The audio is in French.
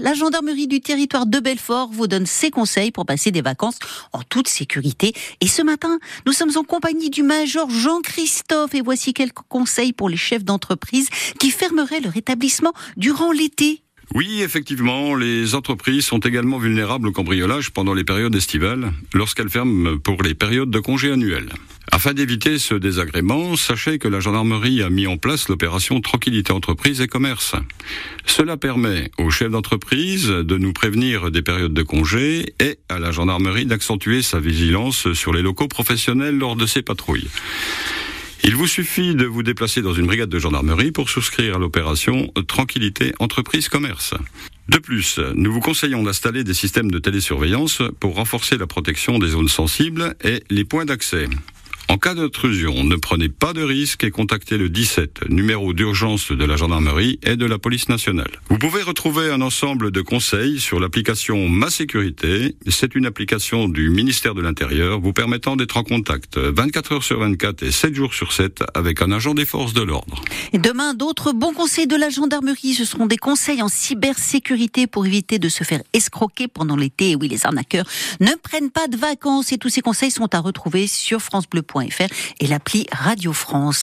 La gendarmerie du territoire de Belfort vous donne ses conseils pour passer des vacances en toute sécurité. Et ce matin, nous sommes en compagnie du major Jean-Christophe et voici quelques conseils pour les chefs d'entreprise qui fermeraient leur établissement durant l'été. Oui, effectivement, les entreprises sont également vulnérables au cambriolage pendant les périodes estivales, lorsqu'elles ferment pour les périodes de congés annuels. Afin d'éviter ce désagrément, sachez que la gendarmerie a mis en place l'opération Tranquillité Entreprise et Commerce. Cela permet aux chefs d'entreprise de nous prévenir des périodes de congés et à la gendarmerie d'accentuer sa vigilance sur les locaux professionnels lors de ses patrouilles. Il vous suffit de vous déplacer dans une brigade de gendarmerie pour souscrire à l'opération Tranquillité Entreprise Commerce. De plus, nous vous conseillons d'installer des systèmes de télésurveillance pour renforcer la protection des zones sensibles et les points d'accès. En cas d'intrusion, ne prenez pas de risque et contactez le 17, numéro d'urgence de la gendarmerie et de la police nationale. Vous pouvez retrouver un ensemble de conseils sur l'application Ma Sécurité. C'est une application du ministère de l'Intérieur vous permettant d'être en contact 24 heures sur 24 et 7 jours sur 7 avec un agent des forces de l'ordre. Demain, d'autres bons conseils de la gendarmerie. Ce seront des conseils en cybersécurité pour éviter de se faire escroquer pendant l'été. Oui, les arnaqueurs ne prennent pas de vacances et tous ces conseils sont à retrouver sur francebleu.fr et l'appli Radio France.